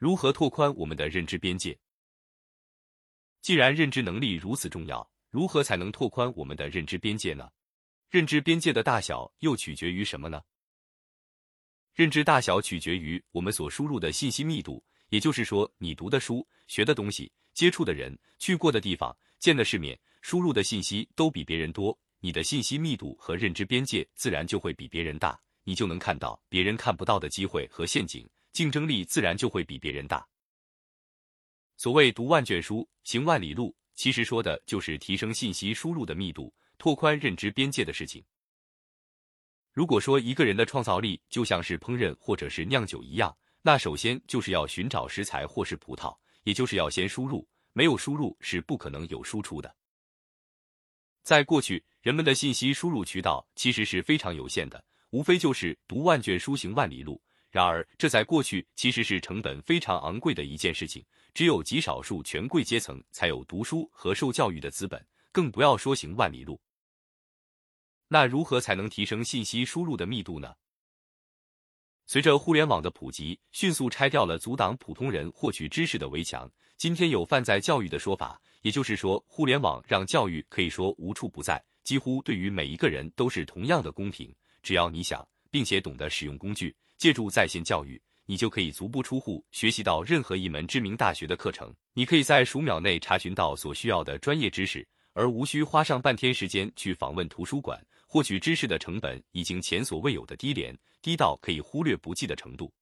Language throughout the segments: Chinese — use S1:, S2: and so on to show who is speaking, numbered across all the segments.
S1: 如何拓宽我们的认知边界？既然认知能力如此重要，如何才能拓宽我们的认知边界呢？认知边界的大小又取决于什么呢？认知大小取决于我们所输入的信息密度，也就是说，你读的书、学的东西、接触的人、去过的地方、见的世面、输入的信息都比别人多，你的信息密度和认知边界自然就会比别人大，你就能看到别人看不到的机会和陷阱，竞争力自然就会比别人大。所谓读万卷书，行万里路，其实说的就是提升信息输入的密度，拓宽认知边界的事情。如果说一个人的创造力就像是烹饪或者是酿酒一样，那首先就是要寻找食材或是葡萄，也就是要先输入，没有输入是不可能有输出的。在过去，人们的信息输入渠道其实是非常有限的，无非就是读万卷书，行万里路。然而，这在过去其实是成本非常昂贵的一件事情，只有极少数权贵阶层才有读书和受教育的资本，更不要说行万里路。那如何才能提升信息输入的密度呢？随着互联网的普及，迅速拆掉了阻挡普通人获取知识的围墙。今天有泛在教育的说法，也就是说，互联网让教育可以说无处不在，几乎对于每一个人都是同样的公平。只要你想，并且懂得使用工具，借助在线教育，你就可以足不出户学习到任何一门知名大学的课程。你可以在数秒内查询到所需要的专业知识，而无需花上半天时间去访问图书馆。获取知识的成本已经前所未有的低廉，低到可以忽略不计的程度。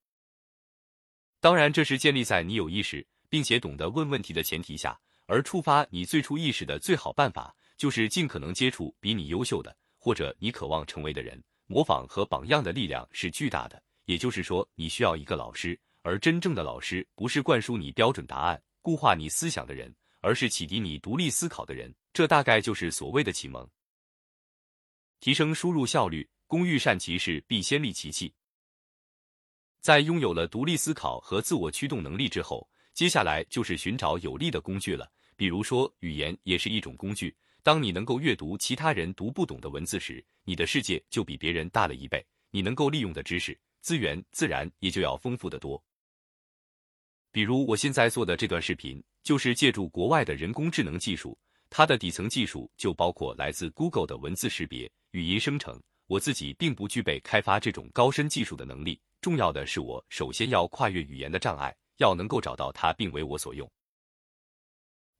S1: 当然，这是建立在你有意识并且懂得问问题的前提下。而触发你最初意识的最好办法，就是尽可能接触比你优秀的或者你渴望成为的人。模仿和榜样的力量是巨大的。也就是说，你需要一个老师，而真正的老师不是灌输你标准答案、固化你思想的人，而是启迪你独立思考的人。这大概就是所谓的启蒙。提升输入效率，工欲善其事，必先利其器。在拥有了独立思考和自我驱动能力之后，接下来就是寻找有利的工具了。比如说，语言也是一种工具。当你能够阅读其他人读不懂的文字时，你的世界就比别人大了一倍，你能够利用的知识资源自然也就要丰富的多。比如我现在做的这段视频，就是借助国外的人工智能技术，它的底层技术就包括来自 Google 的文字识别。语音生成，我自己并不具备开发这种高深技术的能力。重要的是，我首先要跨越语言的障碍，要能够找到它并为我所用。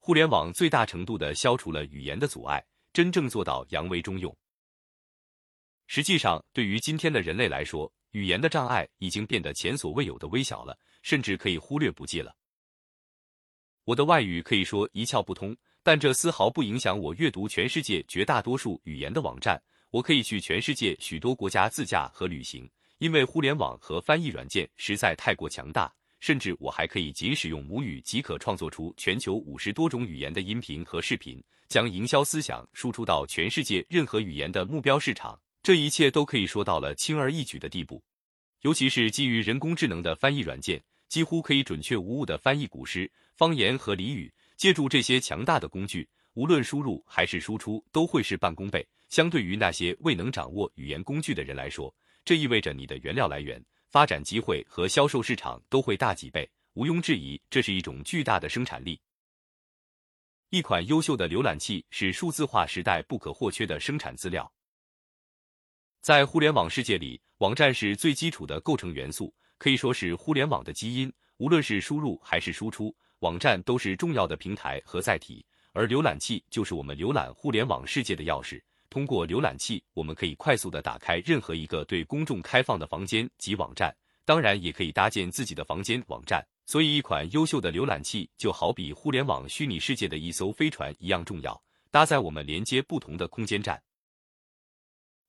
S1: 互联网最大程度的消除了语言的阻碍，真正做到扬为中用。实际上，对于今天的人类来说，语言的障碍已经变得前所未有的微小了，甚至可以忽略不计了。我的外语可以说一窍不通，但这丝毫不影响我阅读全世界绝大多数语言的网站。我可以去全世界许多国家自驾和旅行，因为互联网和翻译软件实在太过强大。甚至我还可以仅使用母语即可创作出全球五十多种语言的音频和视频，将营销思想输出到全世界任何语言的目标市场。这一切都可以说到了轻而易举的地步。尤其是基于人工智能的翻译软件，几乎可以准确无误的翻译古诗、方言和俚语。借助这些强大的工具，无论输入还是输出，都会事半功倍。相对于那些未能掌握语言工具的人来说，这意味着你的原料来源、发展机会和销售市场都会大几倍。毋庸置疑，这是一种巨大的生产力。一款优秀的浏览器是数字化时代不可或缺的生产资料。在互联网世界里，网站是最基础的构成元素，可以说是互联网的基因。无论是输入还是输出，网站都是重要的平台和载体，而浏览器就是我们浏览互联网世界的钥匙。通过浏览器，我们可以快速的打开任何一个对公众开放的房间及网站，当然也可以搭建自己的房间网站。所以，一款优秀的浏览器就好比互联网虚拟世界的一艘飞船一样重要，搭载我们连接不同的空间站。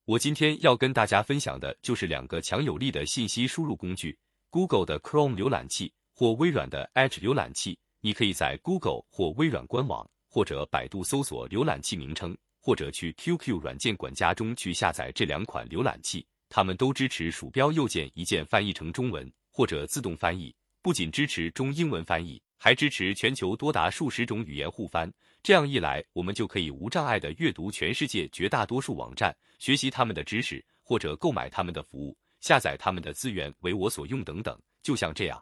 S1: 我今天要跟大家分享的就是两个强有力的信息输入工具：Google 的 Chrome 浏览器或微软的 Edge 浏览器。你可以在 Google 或微软官网或者百度搜索浏览器名称。或者去 QQ 软件管家中去下载这两款浏览器，它们都支持鼠标右键一键翻译成中文或者自动翻译，不仅支持中英文翻译，还支持全球多达数十种语言互翻。这样一来，我们就可以无障碍地阅读全世界绝大多数网站，学习他们的知识，或者购买他们的服务，下载他们的资源为我所用等等。就像这样，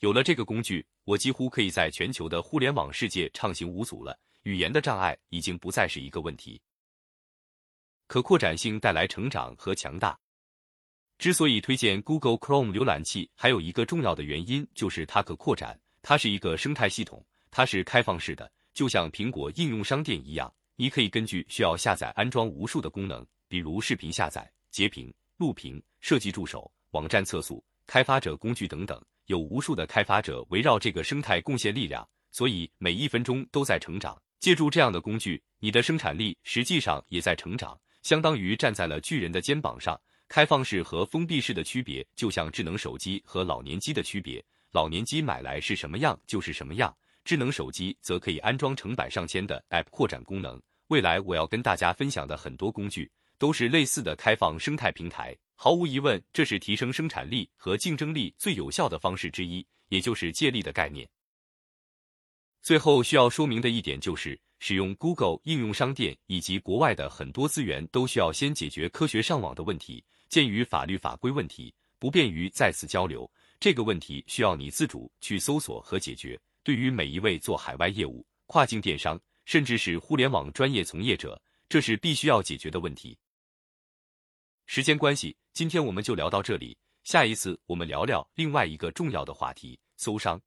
S1: 有了这个工具，我几乎可以在全球的互联网世界畅行无阻了。语言的障碍已经不再是一个问题。可扩展性带来成长和强大。之所以推荐 Google Chrome 浏览器，还有一个重要的原因就是它可扩展。它是一个生态系统，它是开放式的，就像苹果应用商店一样。你可以根据需要下载安装无数的功能，比如视频下载、截屏、录屏、设计助手、网站测速、开发者工具等等。有无数的开发者围绕这个生态贡献力量，所以每一分钟都在成长。借助这样的工具，你的生产力实际上也在成长，相当于站在了巨人的肩膀上。开放式和封闭式的区别，就像智能手机和老年机的区别。老年机买来是什么样就是什么样，智能手机则可以安装成百上千的 App 扩展功能。未来我要跟大家分享的很多工具，都是类似的开放生态平台。毫无疑问，这是提升生产力和竞争力最有效的方式之一，也就是借力的概念。最后需要说明的一点就是，使用 Google 应用商店以及国外的很多资源，都需要先解决科学上网的问题。鉴于法律法规问题不便于再次交流，这个问题需要你自主去搜索和解决。对于每一位做海外业务、跨境电商，甚至是互联网专业从业者，这是必须要解决的问题。时间关系，今天我们就聊到这里，下一次我们聊聊另外一个重要的话题——搜商。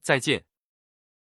S1: 再见。